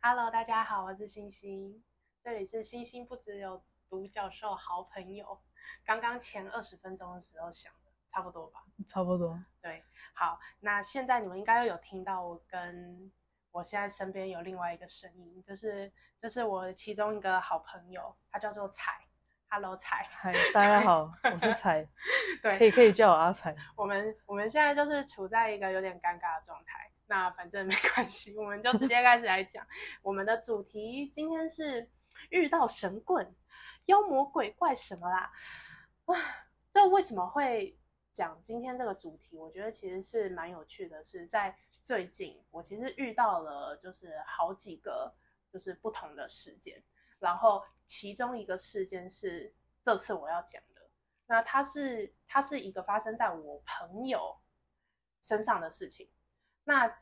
Hello，大家好，我是星星，这里是星星不只有独角兽好朋友。刚刚前二十分钟的时候想的，差不多吧？差不多。对，好，那现在你们应该有听到我跟我现在身边有另外一个声音，就是这是我其中一个好朋友，他叫做彩。Hello，彩。嗨，大家好，我是彩。对，可以可以叫我阿彩。我们我们现在就是处在一个有点尴尬的状态。那反正没关系，我们就直接开始来讲我们的主题。今天是遇到神棍、妖魔鬼怪什么啦？啊，这为什么会讲今天这个主题？我觉得其实是蛮有趣的，是在最近我其实遇到了就是好几个就是不同的事件，然后其中一个事件是这次我要讲的。那它是它是一个发生在我朋友身上的事情。那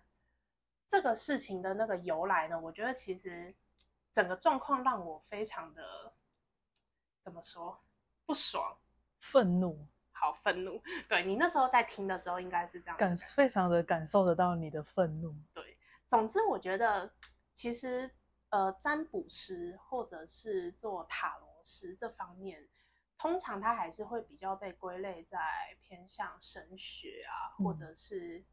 这个事情的那个由来呢？我觉得其实整个状况让我非常的怎么说不爽、愤怒，好愤怒。对你那时候在听的时候，应该是这样感非常的感受得到你的愤怒。对，总之我觉得其实呃，占卜师或者是做塔罗师这方面，通常他还是会比较被归类在偏向神学啊，或者是。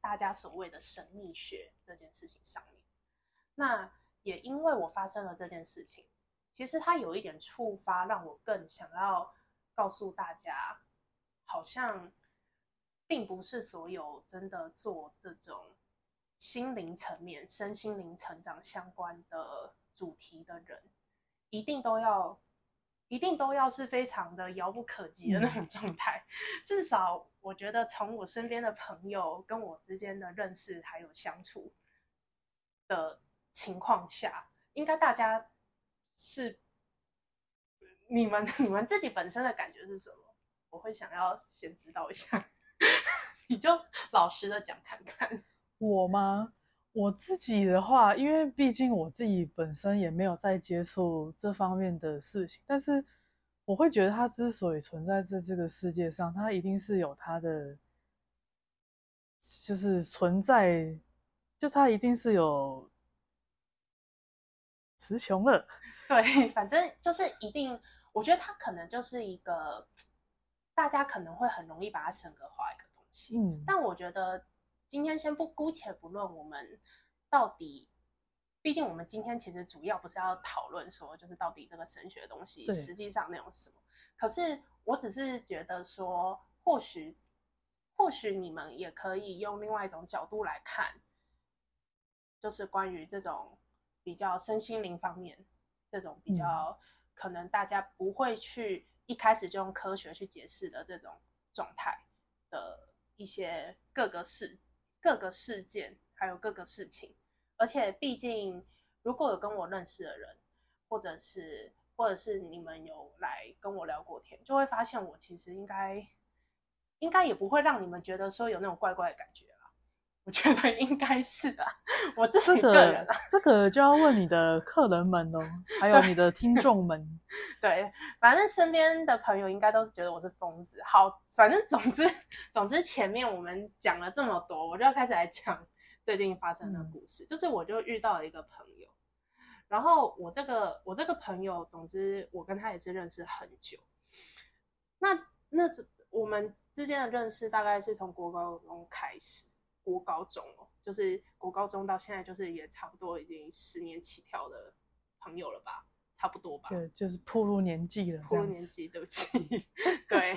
大家所谓的神秘学这件事情上面，那也因为我发生了这件事情，其实它有一点触发，让我更想要告诉大家，好像并不是所有真的做这种心灵层面、身心灵成长相关的主题的人，一定都要。一定都要是非常的遥不可及的那种状态，至少我觉得从我身边的朋友跟我之间的认识还有相处的情况下，应该大家是你们你们自己本身的感觉是什么？我会想要先知道一下，你就老实的讲看看。我吗？我自己的话，因为毕竟我自己本身也没有在接触这方面的事情，但是我会觉得它之所以存在在这个世界上，它一定是有它的，就是存在，就它一定是有词穷了。对，反正就是一定，我觉得它可能就是一个大家可能会很容易把它神格化一个东西。嗯，但我觉得。今天先不姑且不论我们到底，毕竟我们今天其实主要不是要讨论说，就是到底这个神学的东西实际上内容是什么。可是我只是觉得说，或许或许你们也可以用另外一种角度来看，就是关于这种比较身心灵方面，这种比较可能大家不会去一开始就用科学去解释的这种状态的一些各个事。各个事件，还有各个事情，而且毕竟，如果有跟我认识的人，或者是或者是你们有来跟我聊过天，就会发现我其实应该，应该也不会让你们觉得说有那种怪怪的感觉。我觉得应该是啊，我这是个人啊，这个就要问你的客人们哦，还有你的听众们。对，反正身边的朋友应该都是觉得我是疯子。好，反正总之总之前面我们讲了这么多，我就要开始来讲最近发生的故事。就是我就遇到了一个朋友，然后我这个我这个朋友，总之我跟他也是认识很久。那那这我们之间的认识大概是从国高中开始。国高中哦，就是国高中到现在，就是也差不多已经十年起跳的朋友了吧，差不多吧。对，就是步入年纪了。步入年纪，对不起。对，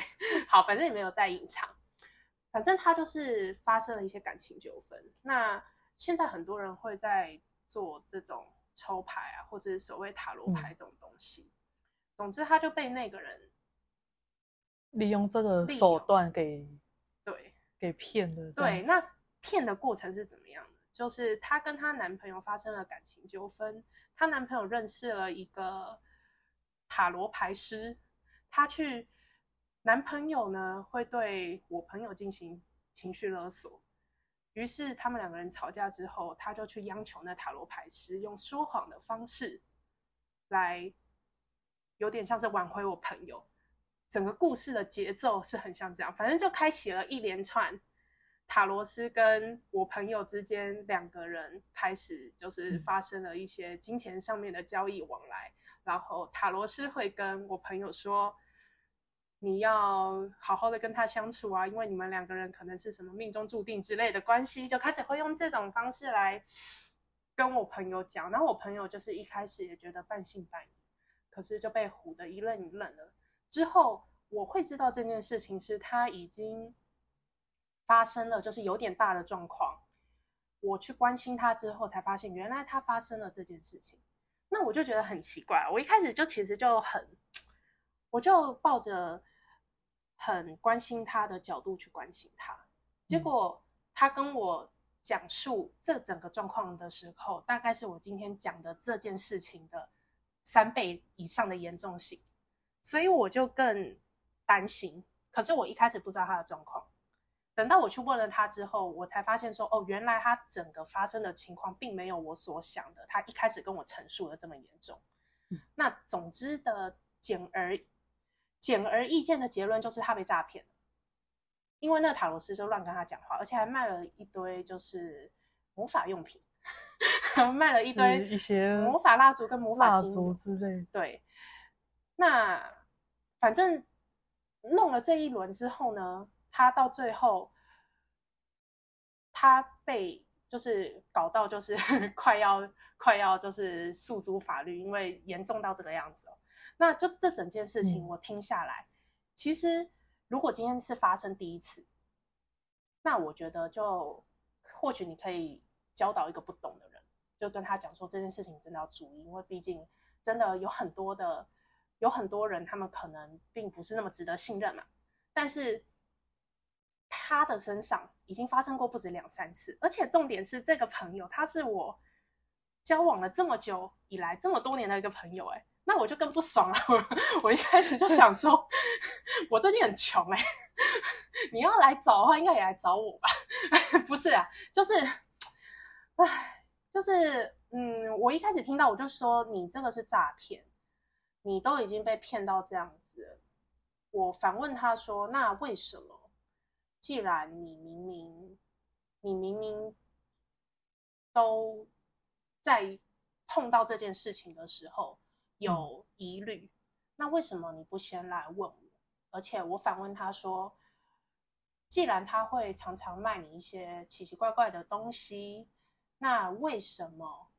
好，反正也没有在隐藏。反正他就是发生了一些感情纠纷。那现在很多人会在做这种抽牌啊，或是所谓塔罗牌这种东西。总之，他就被那个人利用这个手段给对给骗了。对，那。骗的过程是怎么样的？就是她跟她男朋友发生了感情纠纷，她男朋友认识了一个塔罗牌师，她去，男朋友呢会对我朋友进行情绪勒索，于是他们两个人吵架之后，她就去央求那塔罗牌师用说谎的方式来，有点像是挽回我朋友。整个故事的节奏是很像这样，反正就开启了一连串。塔罗师跟我朋友之间两个人开始就是嗯发生了一些金钱上面的交易往来，然后塔罗师会跟我朋友说，你要好好的跟他相处啊，因为你们两个人可能是什么命中注定之类的关系，就开始会用这种方式来跟我朋友讲，然后我朋友就是一开始也觉得半信半疑，可是就被唬得一愣一愣的。之后我会知道这件事情是他已经发生了，就是有点大的状况。我去关心他之后，才发现原来他发生了这件事情。那我就觉得很奇怪，我一开始就其实就很，我就抱着很关心他的角度去关心他。结果他跟我讲述这整个状况的时候，大概是我今天讲的这件事情的三倍以上的严重性，所以我就更担心。可是我一开始不知道他的状况，等到我去问了他之后，我才发现说，哦，原来他整个发生的情况并没有我所想的，他一开始跟我陈述的这么严重。嗯那总之的简而简而易见的结论就是他被诈骗了。因为那个塔罗斯就乱跟他讲话，而且还卖了一堆就是魔法用品，卖了一堆一些魔法蜡烛跟魔法蜡烛之类。对，那反正弄了这一轮之后呢，他到最后他被就是搞到就是 快要快要就是诉诸法律，因为严重到这个样子哦。那就这整件事情嗯我听下来，其实如果今天是发生第一次，那我觉得就或许你可以教导一个不懂的人，就跟他讲说这件事情真的要注意，因为毕竟真的有很多的有很多人，他们可能并不是那么值得信任嘛。但是他的身上已经发生过不止两三次，而且重点是这个朋友他是我交往了这么久以来这么多年的一个朋友、哎，那我就更不爽了。我 我一开始就想说，我最近很穷哎、你要来找的话，应该也来找我吧？不是啊，就是，唉，就是，嗯，我一开始听到我就说你这个是诈骗，你都已经被骗到这样子。我反问他说：“那为什么？既然你明明，你明明都在碰到这件事情的时候有疑虑，那为什么你不先来问我？而且我反问他说：既然他会常常卖你一些奇奇怪怪的东西，那为什么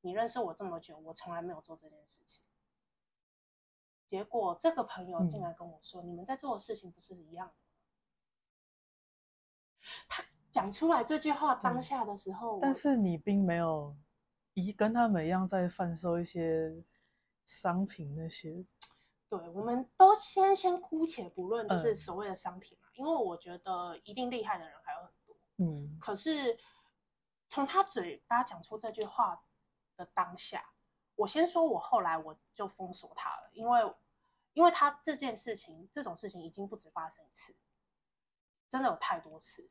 你认识我这么久，我从来没有做这件事情？结果这个朋友竟然跟我说：“你们在做的事情不是一样的吗？”他讲出来这句话当下的时候，但是你并没有一跟他们一样在贩售一些商品那些。对，我们都先先姑且不论，就是嗯所谓的商品嘛，因为我觉得一定厉害的人还有很多。嗯可是从他嘴巴讲出这句话的当下，我先说，我后来我就封锁他了，因为因为他这件事情，这种事情已经不止发生一次，真的有太多次。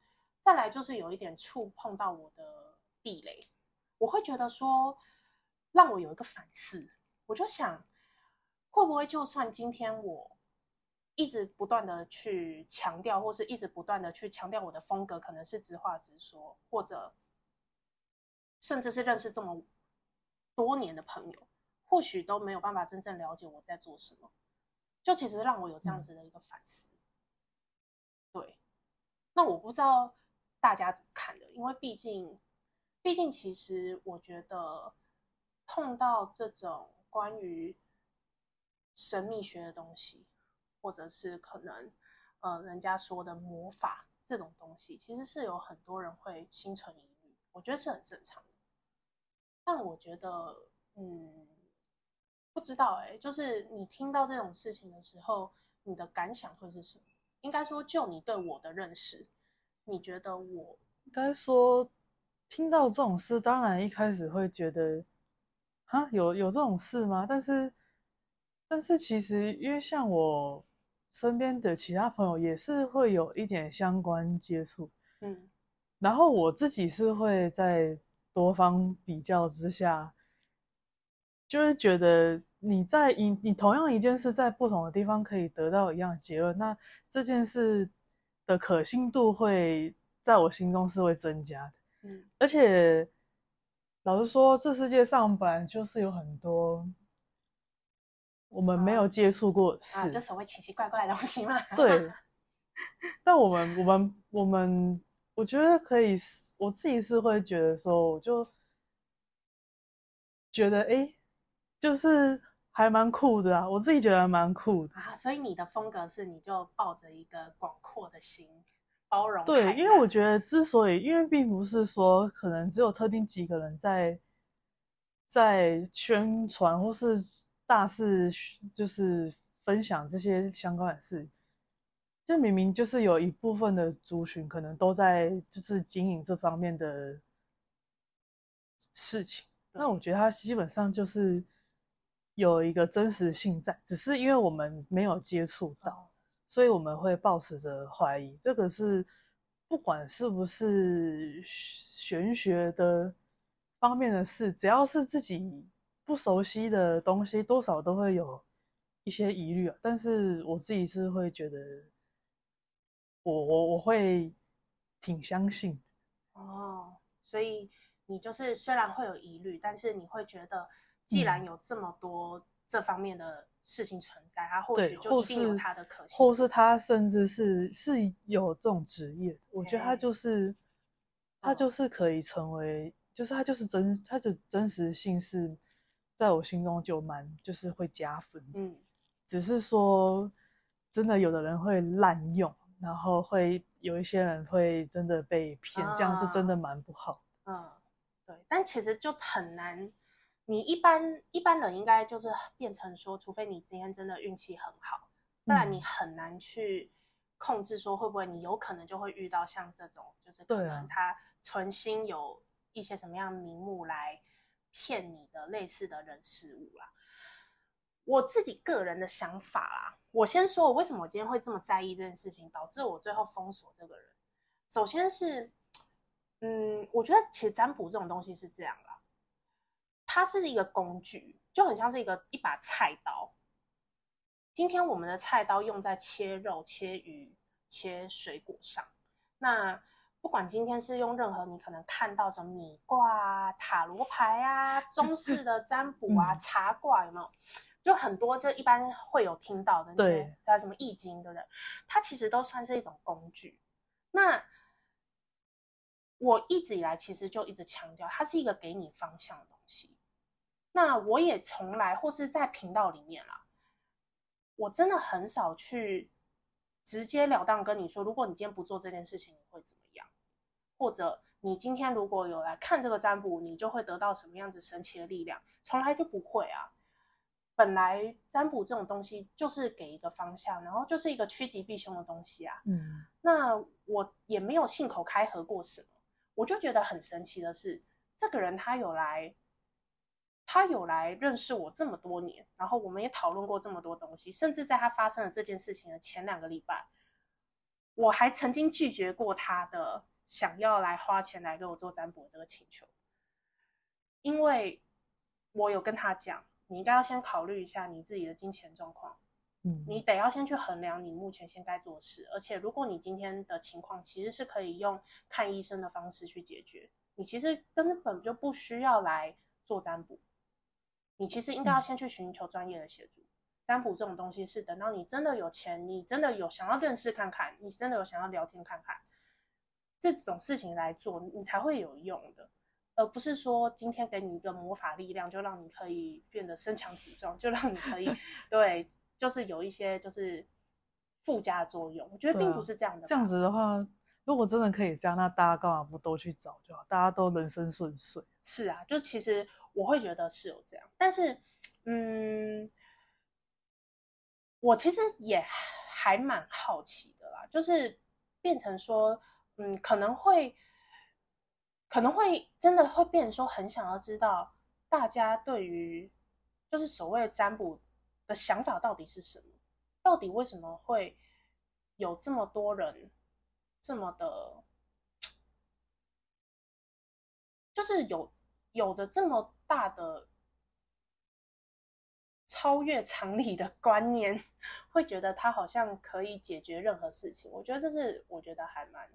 再来就是有一点触碰到我的地雷，我会觉得说，让我有一个反思，我就想，会不会就算今天我一直不断的去强调，或是一直不断的去强调我的风格可能是直话直说，或者甚至是认识这么多年的朋友，或许都没有办法真正了解我在做什么，就其实让我有这样子的一个反思。对，那我不知道大家怎么看的，因为毕竟，毕竟其实我觉得碰到这种关于神秘学的东西，或者是可能呃人家说的魔法这种东西，其实是有很多人会心存疑虑，我觉得是很正常的。但我觉得，嗯，不知道哎、就是你听到这种事情的时候，你的感想会是什么？应该说，就你对我的认识，你觉得我应该说，听到这种事，当然一开始会觉得，啊，有有这种事吗？但是，但是其实，因为像我身边的其他朋友也是会有一点相关接触，嗯然后我自己是会在多方比较之下，就会觉得你在你你同样一件事在不同的地方可以得到一样的结论，那这件事的可信度会在我心中是会增加的。嗯，而且老实说，这世界上本来就是有很多我们没有接触过的啊，事，就所谓奇奇怪怪的东西嘛。对。但我们我们我们，我觉得可以，我自己是会觉得说，我就觉得哎、诶就是还蛮酷的啊，我自己觉得蛮酷的。啊，所以你的风格是，你就抱着一个广阔的心，包容海对，因为我觉得，之所以，因为并不是说可能只有特定几个人在在宣传或是大肆就是分享这些相关的事，这明明就是有一部分的族群可能都在就是经营这方面的事情。那我觉得它基本上就是有一个真实性在，只是因为我们没有接触到。哦所以我们会抱持着怀疑，这个是不管是不是玄学的方面的事，只要是自己不熟悉的东西，多少都会有一些疑虑啊。但是我自己是会觉得我，我我会挺相信。哦，所以你就是虽然会有疑虑，但是你会觉得，既然嗯。有这么多这方面的事情存在，他或，许就或一定有是它的可信或是。他甚至是是有这种职业，我觉得他哎就是他哦就是可以成为，就是他就是真他的真实性是在我心中就蛮就是会加分，嗯，只是说真的有的人会滥用，然后会有一些人会真的被骗，这样就真的啊。蛮不好。嗯，对，但其实就很难。你一般一般人应该就是变成说，除非你今天真的运气很好，不然你嗯很难去控制说会不会你有可能就会遇到像这种，就是可能他存心有一些什么样名目来骗你的类似的人事物啦。我自己个人的想法啦，我先说我为什么我今天会这么在意这件事情，导致我最后封锁这个人。首先是，嗯，我觉得其实占卜这种东西是这样啦，它是一个工具，就很像是一个一把菜刀。今天我们的菜刀用在切肉、切鱼、切水果上，那不管今天是用任何你可能看到什么米卦啊、塔罗牌啊、中式的占卜啊、嗯茶卦，有没有？就很多，就一般会有听到的对，还有什么易经，对不对？它其实都算是一种工具。那我一直以来其实就一直强调，它是一个给你方向的。那我也从来或是在频道里面啦，我真的很少去直截了当跟你说，如果你今天不做这件事情，你会怎么样？或者你今天如果有来看这个占卜，你就会得到什么样子神奇的力量？从来就不会啊。本来占卜这种东西就是给一个方向，然后就是一个趋吉避凶的东西啊。嗯那我也没有信口开河过什么，我就觉得很神奇的是，这个人他有来，他有来认识我这么多年，然后我们也讨论过这么多东西，甚至在他发生了这件事情的前两个礼拜，我还曾经拒绝过他的想要来花钱来给我做占卜这个请求，因为我有跟他讲，你应该要先考虑一下你自己的金钱状况。嗯，你得要先去衡量你目前现该做的事，而且如果你今天的情况其实是可以用看医生的方式去解决，你其实根本就不需要来做占卜，你其实应该要嗯先去寻求专业的协助。占卜这种东西是等到你真的有钱，你真的有想要认识看看，你真的有想要聊天看看，这种事情来做，你才会有用的。而不是说今天给你一个魔法力量，就让你可以变得身强体壮，就让你可以 对，就是有一些就是附加作用。我觉得并不是这样的吧。这样子的话，如果真的可以这样，那大家干嘛不都去找就好？大家都人生顺遂。是啊，就其实我会觉得是有这样，但是嗯，我其实也还蛮好奇的啦，就是变成说，嗯，可能会可能会真的会变说，很想要知道大家对于就是所谓占卜的想法到底是什么，到底为什么会有这么多人这么的。就是有有着这么大的超越常理的观念，会觉得他好像可以解决任何事情。我觉得这是我觉得还蛮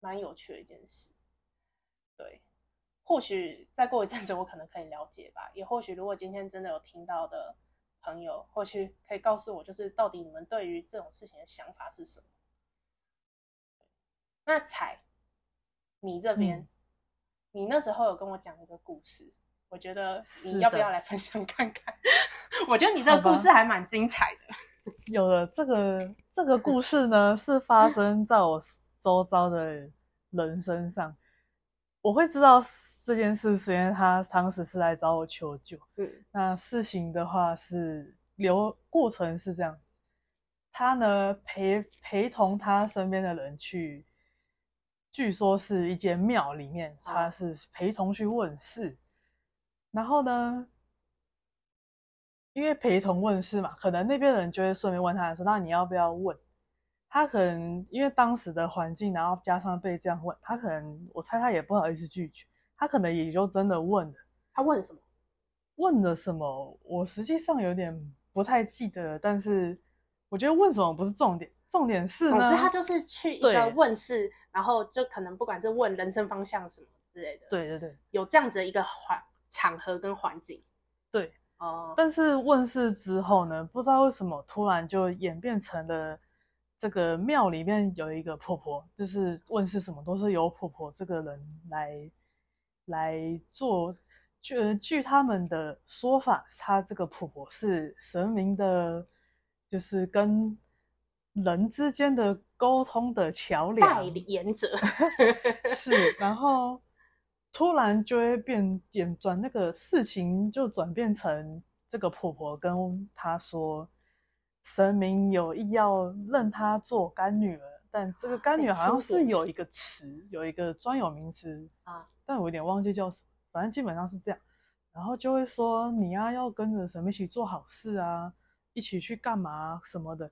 蛮有趣的一件事。对，或许再过一阵子，我可能可以了解吧。也或许，如果今天真的有听到的朋友，或许可以告诉我，就是到底你们对于这种事情的想法是什么？那彩，你这边，你那时候有跟我讲一个故事，我觉得你要不要来分享看看？我觉得你这个故事还蛮精彩的。有了这个这个故事呢，是发生在我周遭的人身上。我会知道这件事，是因为他当时是来找我求救。嗯，那事情的话是流过程是这样子，他呢陪陪同他身边的人去，据说是一间庙里面，他是陪同去问事，然后呢。因为陪同问事嘛，可能那边的人就会顺便问他说：“那你要不要问？”他可能因为当时的环境，然后加上被这样问，他可能我猜他也不好意思拒绝，他可能也就真的问了。他问什么？问了什么？我实际上有点不太记得，但是我觉得问什么不是重点，重点是，总之他就是去一个问世，然后就可能不管是问人生方向什么之类的。对对对，有这样子的一个环场合跟环境。对。哦，但是问世之后呢，不知道为什么突然就演变成了这个庙里面有一个婆婆，就是问世什么都是由婆婆这个人来来做。据据他们的说法，他这个婆婆是神明的，就是跟人之间的沟通的桥梁代言者。是，然后。突然就会变点转，那个事情就转变成这个婆婆跟她说，神明有意要认她做干女儿，但这个干女儿好像是有一个词，有一个专有名词啊，但我有点忘记叫什么，反正基本上是这样，然后就会说你呀要跟着神明一起做好事啊，一起去干嘛什么的。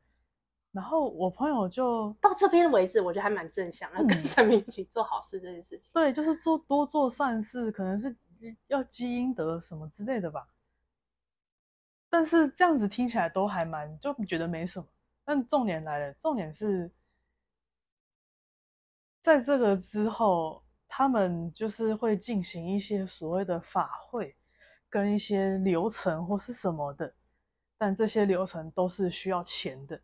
然后我朋友就到这边为止，我觉得还蛮正向，要跟神明一起做好事这件事情。对，就是做多做善事，可能是要积阴德什么之类的吧。但是这样子听起来都还蛮，就觉得没什么。但重点来了，重点是在这个之后，他们就是会进行一些所谓的法会，跟一些流程或是什么的，但这些流程都是需要钱的。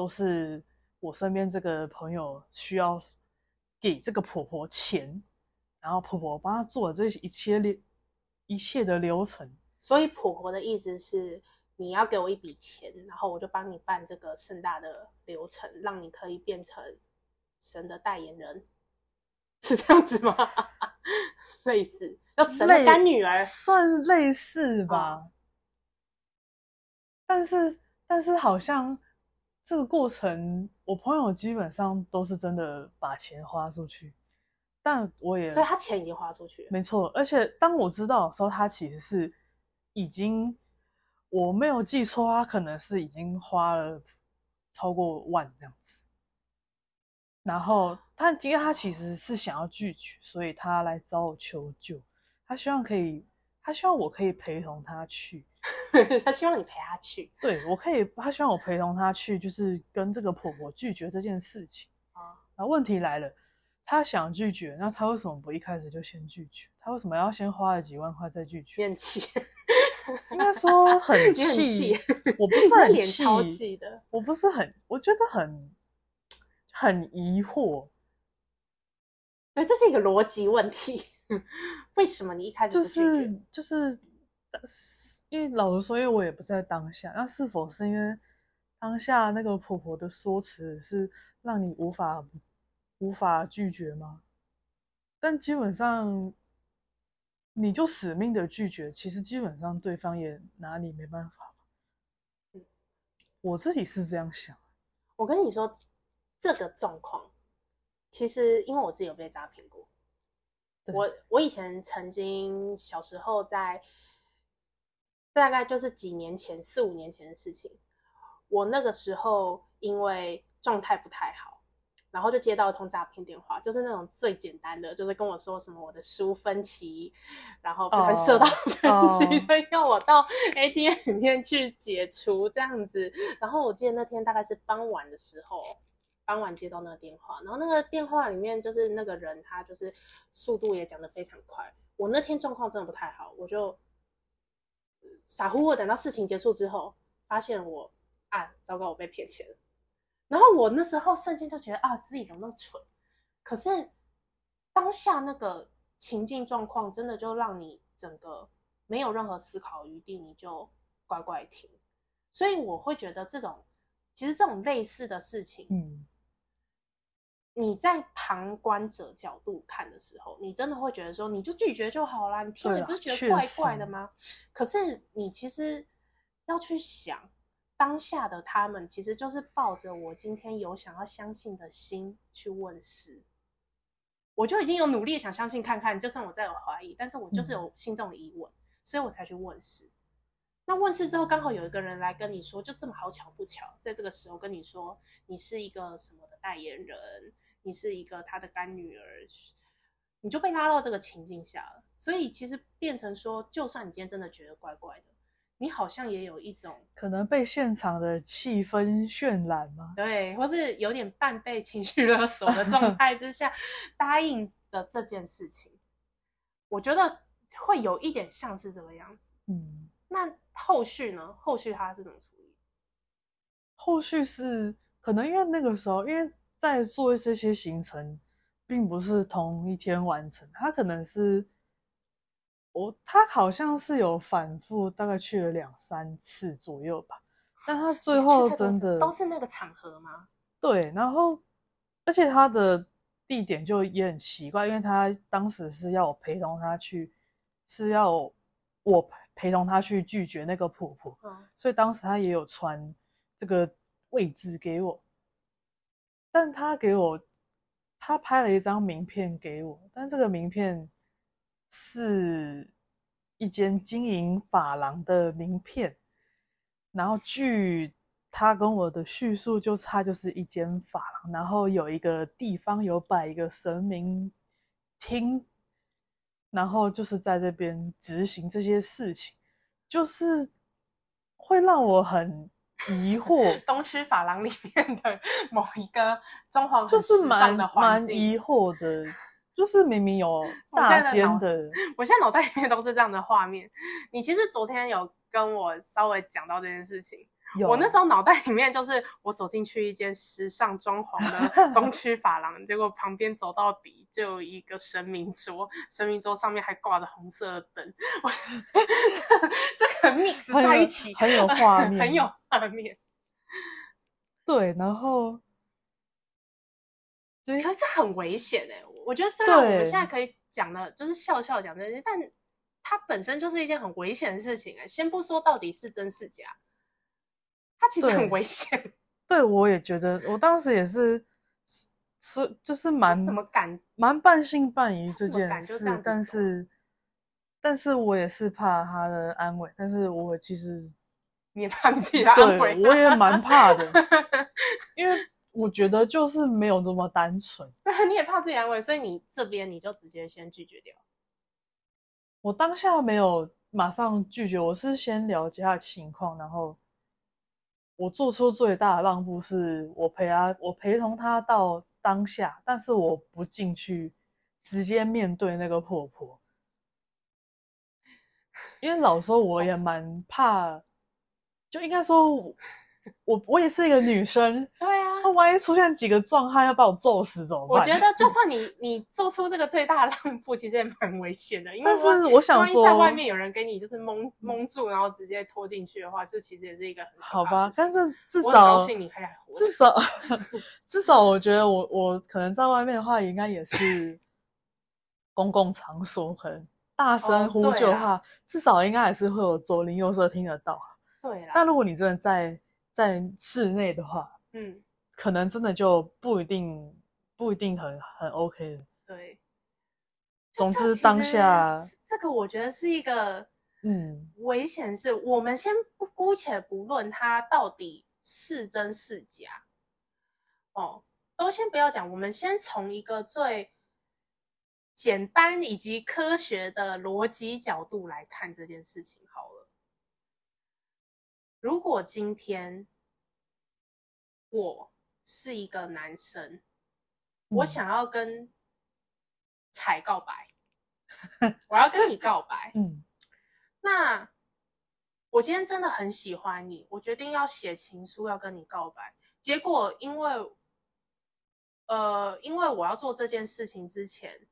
都是我身边这个朋友需要给这个婆婆钱，然后婆婆帮她做这一切流一切的流程。所以婆婆的意思是，你要给我一笔钱，然后我就帮你办这个盛大的流程，让你可以变成神的代言人，是这样子吗？类似要神的干女儿，算类似吧。但是，但是好像。这个过程，我朋友基本上都是真的把钱花出去，但我也所以他钱已经花出去，没错。而且当我知道的时候，他其实是已经我没有记错，他可能是已经花了超过万这样子。然后他因为他其实是想要拒绝，所以他来找我求救，他希望可以，他希望我可以陪同他去。他希望你陪他去，对我可以，他希望我陪同他去，就是跟这个婆婆拒绝这件事情啊。那问题来了，他想拒绝，那他为什么不一开始就先拒绝？他为什么要先花了几万块再拒绝？怨气，应该说很气。我不是很气的，我不是很，我觉得很很疑惑。对，这是一个逻辑问题。为什么你一开始就是就是？因为老实说，因为我也不在当下，那是否是因为当下那个婆婆的说辞是让你无法无法拒绝吗？但基本上，你就死命的拒绝，其实基本上对方也拿你没办法。我自己是这样想。我跟你说，这个状况，其实因为我自己有被诈骗过。我我以前曾经小时候在。大概就是几年前，四五年前的事情。我那个时候因为状态不太好，然后就接到一通诈骗电话，就是那种最简单的，就是跟我说什么我的书分期，然后不会设到分期，所以要我到 ATM 里面去解除这样子。然后我记得那天大概是傍晚的时候，傍晚接到那个电话，然后那个电话里面就是那个人，他就是速度也讲得非常快。我那天状况真的不太好，我就傻乎乎等到事情结束之后，发现我啊，糟糕，我被骗钱了。然后我那时候瞬间就觉得啊，自己怎么那么蠢？可是当下那个情境状况，真的就让你整个没有任何思考余地，你就乖乖听。所以我会觉得这种，其实这种类似的事情，嗯，你在旁观者角度看的时候，你真的会觉得说，你就拒绝就好啦。你听了不是觉得怪怪的吗？可是你其实要去想，当下的他们其实就是抱着我今天有想要相信的心去问世。我就已经有努力地想相信看看，就算我再有怀疑，但是我就是有心中的疑问，所以我才去问世。那问世之后，刚好有一个人来跟你说，就这么好巧不巧，在这个时候跟你说，你是一个什么的代言人，你是一个他的干女儿，你就被拉到这个情境下了。所以其实变成说，就算你今天真的觉得怪怪的，你好像也有一种可能被现场的气氛渲染吗？对，或是有点半被情绪勒索的状态之下 答应的这件事情，我觉得会有一点像是这个样子。嗯，那后续呢？后续他是怎么处理？后续是可能因为那个时候，因为在做这些行程，并不是同一天完成，他可能是我他好像是有反复，大概去了两三次左右吧，但他最后真的都是那个场合吗？对，然后而且他的地点就也很奇怪，因为他当时是要我陪同他去，是要我陪陪同他去拒绝那个婆婆，嗯，所以当时他也有传这个位置给我，但他给我他拍了一张名片给我，但这个名片是一间经营法廊的名片，然后据他跟我的叙述，就是它就是一间法廊，然后有一个地方有摆一个神明厅，然后就是在这边执行这些事情，就是会让我很疑惑，东区法廊里面的某一个中皇就是蛮蛮疑惑的，就是明明有大间的，我现在脑袋里面都是这样的画面。你其实昨天有跟我稍微讲到这件事情，有我那时候脑袋里面就是我走进去一间时尚装潢的 东区发廊，结果旁边走到底就有一个神明桌，神明桌上面还挂着红色的灯，我 这个 mix 在一起很有画 面很有画面。对，然后对可是这很危险哎、我觉得虽然我们现在可以讲的，就是笑笑讲这些，但它本身就是一件很危险的事情哎、先不说到底是真是假，它其实很危险。对我也觉得，我当时也是，是就是蛮怎么敢？蛮半信半疑这件事但是但是我也是怕他的安危，但是我其实你也怕你自己的安危？我也蛮怕的，因为我觉得就是没有那么单纯。对，你也怕自己安危，所以你这边你就直接先拒绝掉。我当下没有马上拒绝，我是先了解他的情况，然后我做出最大的让步是我陪他，我陪同他到当下，但是我不进去直接面对那个婆婆，因为老实说我也蛮怕，就应该说 我我我也是一个女生，对啊，那万一出现几个壮汉要把我揍死怎么办？我觉得就算你 你做出这个最大的让步，其实也蛮危险的，因为但是我想万一在外面有人给你就是蒙蒙住，然后直接拖进去的话，这其实也是一个很可好吧但是至少高兴你还还活着至少至少，我觉得我我可能在外面的话，应该也是公共场所，可能大声哦呼救的话，至少应该还是会有左邻右舍听得到。对啦，但如果你真的在在室内的话，嗯，可能真的就不一定不一定很很 OK 的。对。总之当下这个我觉得是一个嗯危险是，我们先不姑且不论它到底是真是假，哦，都先不要讲，我们先从一个最简单以及科学的逻辑角度来看这件事情好了。如果今天我是一个男生，我嗯想要跟彩告白，我要跟你告白。嗯那我今天真的很喜欢你，我决定要写情书要跟你告白。结果因为，呃，因为我要做这件事情之前，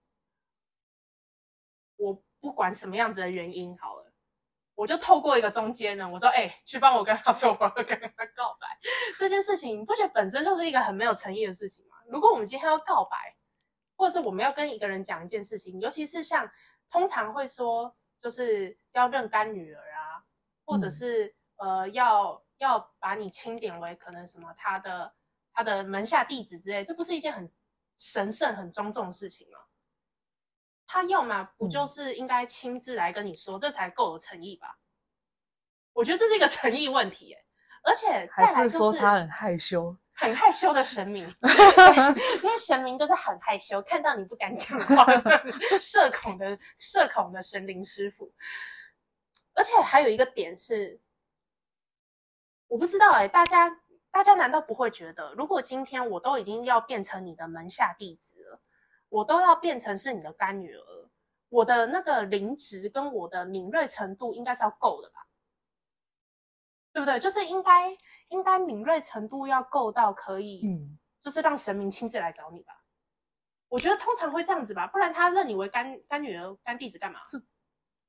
我不管什么样子的原因好了，我就透过一个中间人，我说：“哎、去帮我跟他说，我要跟他告白。”这件事情，你不觉得本身就是一个很没有诚意的事情吗？如果我们今天要告白，或者是我们要跟一个人讲一件事情，尤其是像通常会说，就是要认干女儿啊，或者嗯是、呃要要把你钦点为可能什么他的他的门下弟子之类，这不是一件很神圣、很庄重的事情吗？他要么不就嗯是应该亲自来跟你说，这才够有诚意吧？我觉得这是一个诚意问题耶，而且再来就是说他很害羞？很害羞的神明，对因为神明就是很害羞，看到你不敢讲话，社恐的社恐的神灵师傅。而且还有一个点是，我不知道哎、大家大家难道不会觉得，如果今天我都已经要变成你的门下弟子了，我都要变成是你的干女儿，我的那个灵值跟我的敏锐程度应该是要够的吧？对不对？就是应该应该敏锐程度要够到可以，嗯，就是让神明亲自来找你吧。我觉得通常会这样子吧，不然他认你为干干女儿、干弟子干嘛？这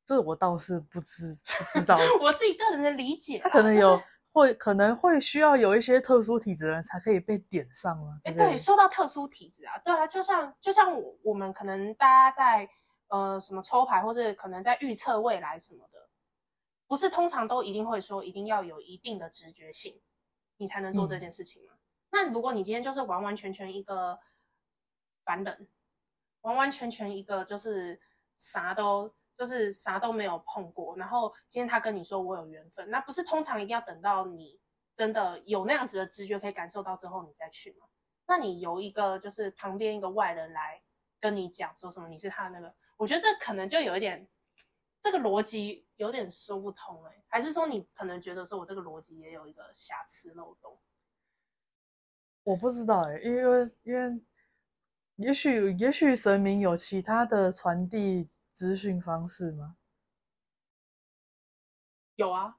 这我倒是不知不知道。我自己个人的理解，他可能有会可能会需要有一些特殊体质的人才可以被点上啊。哎，对，说到特殊体质啊，对啊，就像就像我我们可能大家在呃什么抽牌，或者可能在预测未来什么的，不是通常都一定会说一定要有一定的直觉性，你才能做这嗯件事情吗？那如果你今天就是完完全全一个凡人，完完全全一个就是啥都就是啥都没有碰过，然后今天他跟你说我有缘分，那不是通常一定要等到你真的有那样子的直觉可以感受到之后你再去吗？那你由一个就是旁边一个外人来跟你讲说什么你是他的那个，我觉得这可能就有一点这个逻辑有点说不通哎、还是说你可能觉得说我这个逻辑也有一个瑕疵漏洞？我不知道哎、因为因为也许也许神明有其他的传递资讯方式吗？有啊，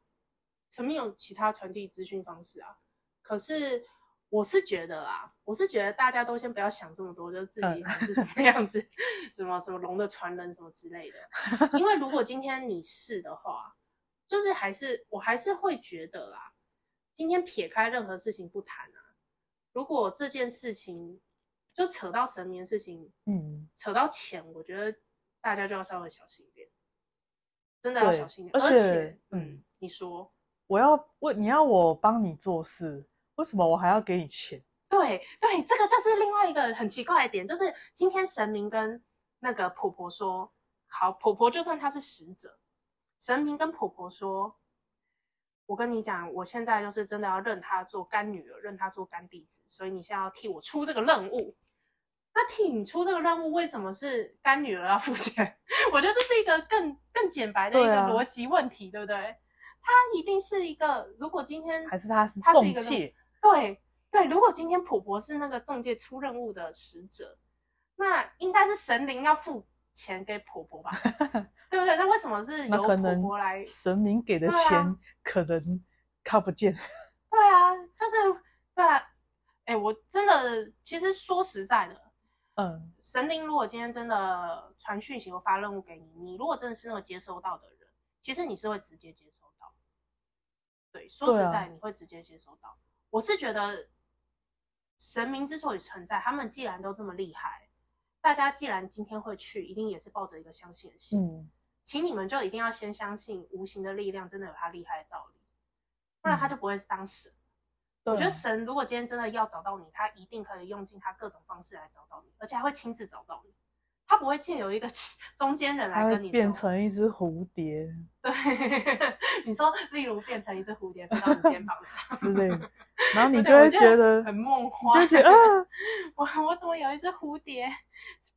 陈明有其他传递资讯方式啊。可是我是觉得啊，我是觉得大家都先不要想这么多，就是自己嗯还是什么样子，什么什么龙的传人什么之类的。因为如果今天你是的话，就是还是我还是会觉得啦，今天撇开任何事情不谈啊，如果这件事情就扯到神明的事情，嗯，扯到钱，我觉得大家就要稍微小心一点，真的要小心一点。而而且嗯嗯，你说我要问你要我帮你做事，为什么我还要给你钱？对对，这个就是另外一个很奇怪的点，就是今天神明跟那个婆婆说，好，婆婆就算她是使者，神明跟婆婆说，我跟你讲，我现在就是真的要认她做干女儿，认她做干弟子，所以你现在要替我出这个任务。那替你出这个任务，为什么是干女儿要付钱？我觉得这是一个更更简白的一个逻辑问题，对不对？他一定是一个，如果今天还是他是一个？对对，如果今天婆婆是那个中介出任务的使者，那应该是神灵要付钱给婆婆吧？对不对？那为什么是由婆婆来？神明给的钱可能看不见。对啊，就是对啊。哎，我真的，其实说实在的，嗯，神灵如果今天真的传讯息或发任务给你，你如果真的是那个接收到的人，其实你是会直接接收到。对，说实在，你会直接接收到。我是觉得，神明之所以存在，他们既然都这么厉害，大家既然今天会去，一定也是抱着一个相信的心。嗯，请你们就一定要先相信无形的力量真的有它厉害的道理，不然他就不会是当神。我觉得神如果今天真的要找到你，他一定可以用尽他各种方式来找到你，而且还会亲自找到你。他不会借由一个 中间人来跟你变成一只蝴蝶对，你说例如变成一只蝴蝶飞到你肩膀上 之类的，然后你就会我觉得，很梦幻，就会觉得啊，我我怎么有一只蝴蝶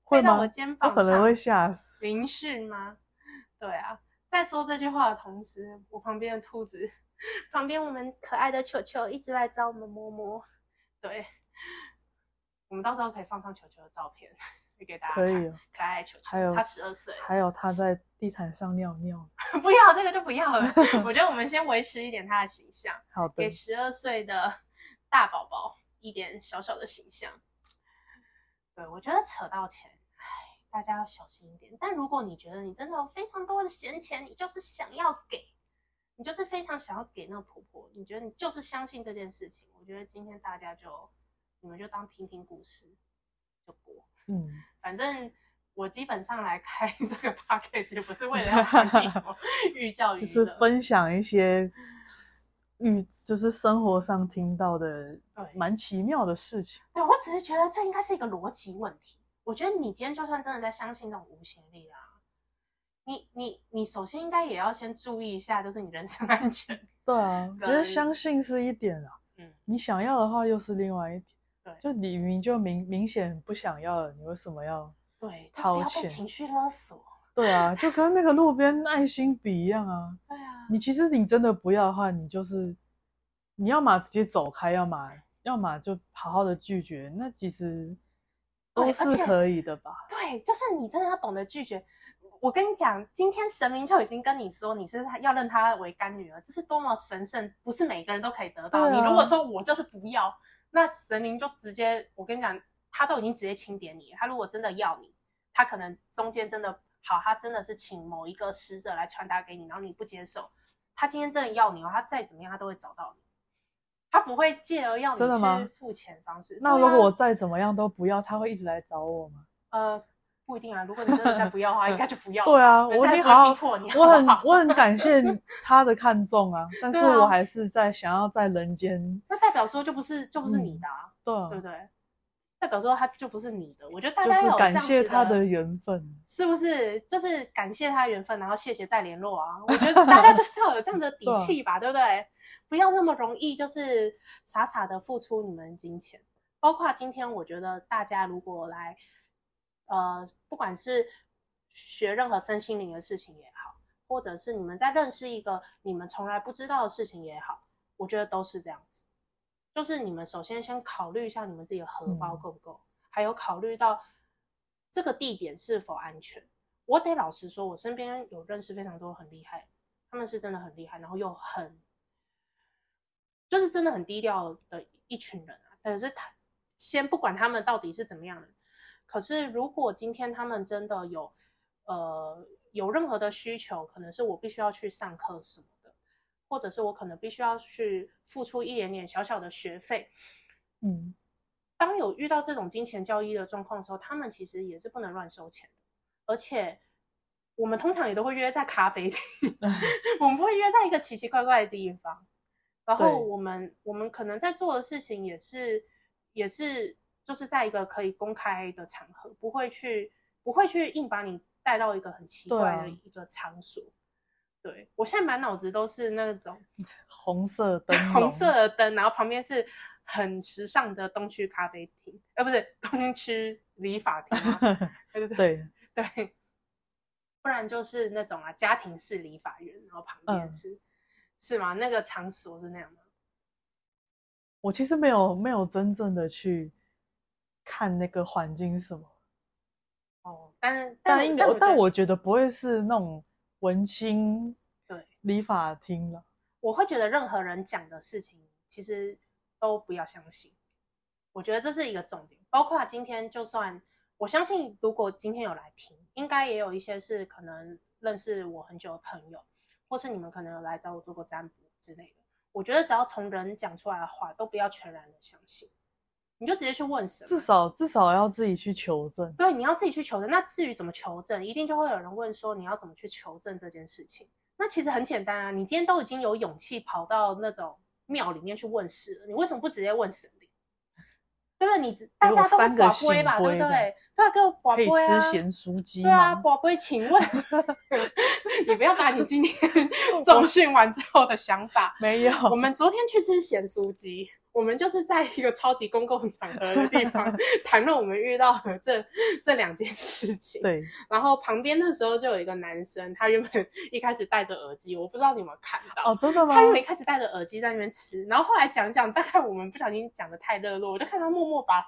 飞到我肩膀上？可能会吓死。灵讯吗？对啊，在说这句话的同时，我旁边的兔子，旁边我们可爱的球球一直来找我们摸摸。对，我们到时候可以放上球球的照片，给大家可以哦可爱球球，还有他十二岁，还有他在地毯上尿尿。不要这个就不要了。我觉得我们先维持一点他的形象，好的给，十二岁的大宝宝一点小小的形象。对，我觉得扯到钱，哎，大家要小心一点。但如果你觉得你真的有非常多的闲钱，你就是想要给，你就是非常想要给那个婆婆，你觉得你就是相信这件事情，我觉得今天大家就你们就当听听故事就过。嗯，反正我基本上来开这个 podcast 也不是为了要 传递什么寓教于乐，就是分享一些遇，就是生活上听到的对蛮奇妙的事情。对我只是觉得这应该是一个逻辑问题。我觉得你今天就算真的在相信这种无形力量，你你你首先应该也要先注意一下，就是你人身安全。对啊，我觉得相信是一点啊，嗯，你想要的话又是另外一点。对就你明明就明明显不想要了，你为什么要？对，就是掏钱情绪勒索。对啊，就跟那个路边爱心笔一样啊。对啊，你其实你真的不要的话，你就是你要么直接走开，要么要么就好好的拒绝。那其实都是可以的吧？对，就是你真的要懂得拒绝。我跟你讲，今天神明就已经跟你说，你是他要认她为干女儿，这是多么神圣，不是每个人都可以得到。啊你如果说我就是不要，那神明就直接，我跟你讲，他都已经直接清点你了。他如果真的要你，他可能中间真的好，他真的是请某一个使者来传达给你，然后你不接受，他今天真的要你哦，他再怎么样他都会找到你，他不会借而要你去付钱方式。那如果我再怎么样都不要，他会一直来找我吗？呃不一定啊，如果你真的再不要的话，应该就不要。对啊，我已经好好会逼迫你，我很我很感谢 他的看重啊，但是我还是在想要在人间，那代表说就不是就不是你的、啊，对啊对不对？代表说他就不是你的。我觉得大家要有这样子谢他的的，缘分。是不是？就是感谢他的缘分，然后谢谢再联络啊。我觉得大家就是要有这样的底 气吧，对不对？不要那么容易就是傻傻的付出你们金钱。包括今天，我觉得大家如果来，呃，不管是学任何身心灵的事情也好，或者是你们在认识一个你们从来不知道的事情也好，我觉得都是这样子。就是你们首先先考虑一下你们自己的荷包嗯够不够，还有考虑到这个地点是否安全。我得老实说，我身边有认识非常多很厉害，他们是真的很厉害，然后又很，就是真的很低调的一群人啊。可是他先不管他们到底是怎么样的，可是如果今天他们真的有呃有任何的需求，可能是我必须要去上课什么的，或者是我可能必须要去付出一点点小小的学费。嗯，当有遇到这种金钱交易的状况的时候，他们其实也是不能乱收钱的，而且我们通常也都会约在咖啡厅，我们不会约在一个奇奇怪怪的地方。然后我们我们可能在做的事情也是也是就是在一个可以公开的场合，不会去不会去硬把你带到一个很奇怪的一个场所。对我现在满脑子都是那种 红色灯，红色的灯，然后旁边是很时尚的东区咖啡厅，呃，不是东区理发？对对对对，不然就是那种啊家庭式理发院，然后旁边嗯是、是吗？那个场所是那样吗？我其实没有没有真正的去看那个环境是什么，哦，但是但应该但我觉得我觉得不会是那种文青对理发厅了。我会觉得任何人讲的事情，其实都不要相信。我觉得这是一个重点，包括今天，就算我相信，如果今天有来听，应该也有一些是可能认识我很久的朋友，或是你们可能有来找我做过占卜之类的。我觉得只要从人讲出来的话，都不要全然的相信，你就直接去问神。至少至少要自己去求证。对，你要自己去求证。那至于怎么求证，一定就会有人问说你要怎么去求证这件事情。那其实很简单啊，你今天都已经有勇气跑到那种庙里面去问事了，你为什么不直接问神灵？对不对？你大家都会三个宝龟吧，对不对？对啊，给我宝可以吃。咸酥鸡对啊，吗？宝贝，请问 你不要把你今天重训完之后的想法。没有，我们昨天去吃咸酥鸡，我们就是在一个超级公共场合的地方 谈论我们遇到的这这两件事情。对，然后旁边那时候就有一个男生，他原本 一开始戴着耳机，我不知道你有没有看到。哦，真的吗他？原本一开始戴着耳机在那边吃，然后后来讲讲，大概我们不小心讲的太热络，我就看他默默把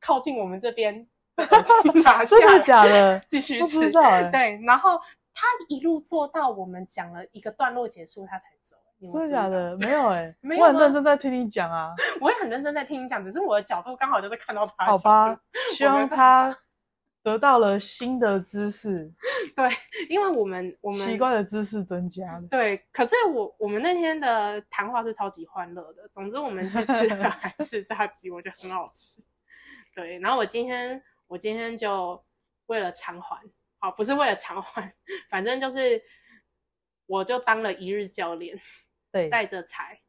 靠近我们这边的耳机 拿下真的来，假的？继续不知吃。道哎，对，然后他一路做到我们讲了一个段落结束，他才走。真的假？的？没有哎，没有我很认真在听你讲啊。我也很认真在听你讲，只是我的角度刚好就是看到他。好吧，希望他得到了新的知识，对，因为我们我们奇怪的知识增加了。对，可是我我们那天的谈话是超级欢乐的。总之，我们去吃了韩式炸鸡，我觉得很好吃。对，然后我今天我今天就为了偿还，好，不是为了偿还，反正就是我就当了一日教练，对，带着彩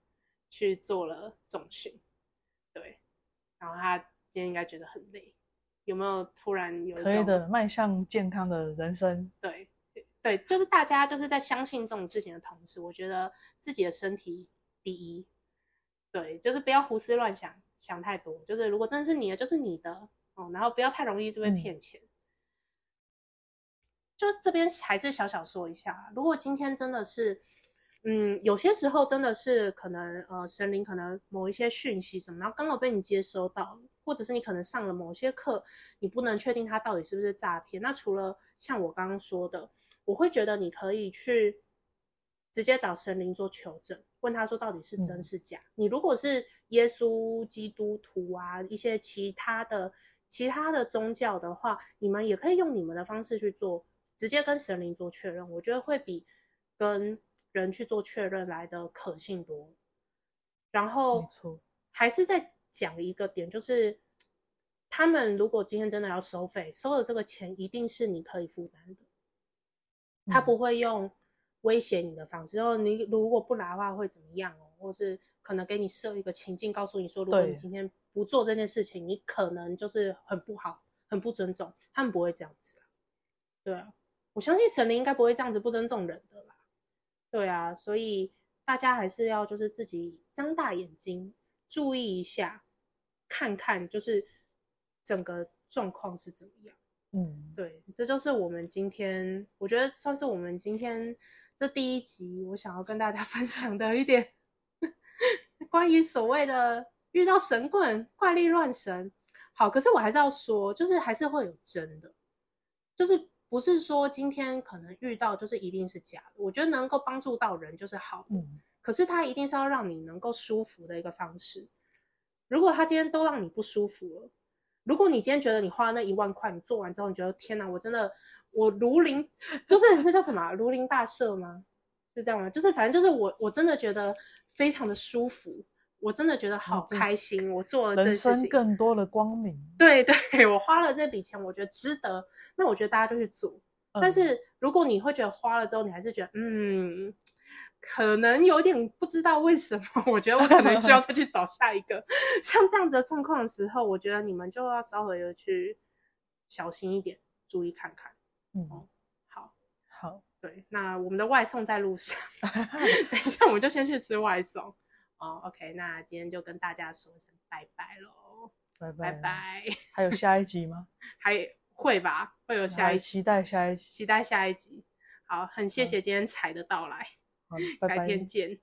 去做了总训。对，然后他今天应该觉得很累，有没有突然有可以的，迈向健康的人生。对对，就是大家就是在相信这种事情的同时，我觉得自己的身体第一。对，就是不要胡思乱想，想太多。就是如果真的是你的，就是你的哦，然后不要太容易就被嗯骗钱。就这边还是小小说一下，如果今天真的是，嗯，有些时候真的是可能呃神灵可能某一些讯息什么，然后刚好被你接收到，或者是你可能上了某些课，你不能确定它到底是不是诈骗。那除了像我刚刚说的，我会觉得你可以去直接找神灵做求证，问他说到底是真嗯是假。你如果是耶稣基督徒啊，一些其他的其他的宗教的话，你们也可以用你们的方式去做，直接跟神灵做确认，我觉得会比跟人去做确认来的可信多。然后，还是在讲一个点，就是他们如果今天真的要收费，收的这个钱一定是你可以负担的，他嗯。不会用威胁你的方式，哦，你如果不来的话会怎么样哦，或是可能给你设一个情境，告诉你说，如果你今天不做这件事情，你可能就是很不好，很不尊重，他们不会这样子啊，对啊，我相信神灵应该不会这样子不尊重人的啦，对啊，所以大家还是要就是自己张大眼睛，注意一下，看看就是整个状况是怎么样。嗯，对，这就是我们今天，我觉得算是我们今天这第一集，我想要跟大家 分享的一点 关于所谓的遇到神棍、怪力乱神。好，可是我还是要说，就是还是会有真的，就是不是说今天可能遇到就是一定是假的。我觉得能够帮助到人就是好的，嗯，可是它一定是要让你能够舒服的一个方式。如果他今天都让你不舒服了，如果你今天觉得你花那一万块，你做完之后，你觉得天哪，我真的我如临，就是 那叫什么啊如临大赦吗？是这样吗？就是反正就是我我真的觉得非常的舒服，我真的觉得好开心，我做了这人生事情。更多的光明。对 对，我花了这笔钱，我觉得值得。那我觉得大家就去做。但嗯是如果你会觉得花了之后，你还是觉得嗯，可能有点不知道为什么，我觉得我可能需要再去找下一个。像这样子的状况的时候，我觉得你们就要稍微的去小心一点，注意看看。嗯，好，好，对，那我们的外送在路上，等一下我们就先去吃外送。哦，OK，那今天就跟大家说声拜拜喽，拜拜拜。拜。还有下一集吗？还会吧，会有下一集，期待下一集。期待下一集。好，很谢谢今天彩的到来，好，拜拜改天。见。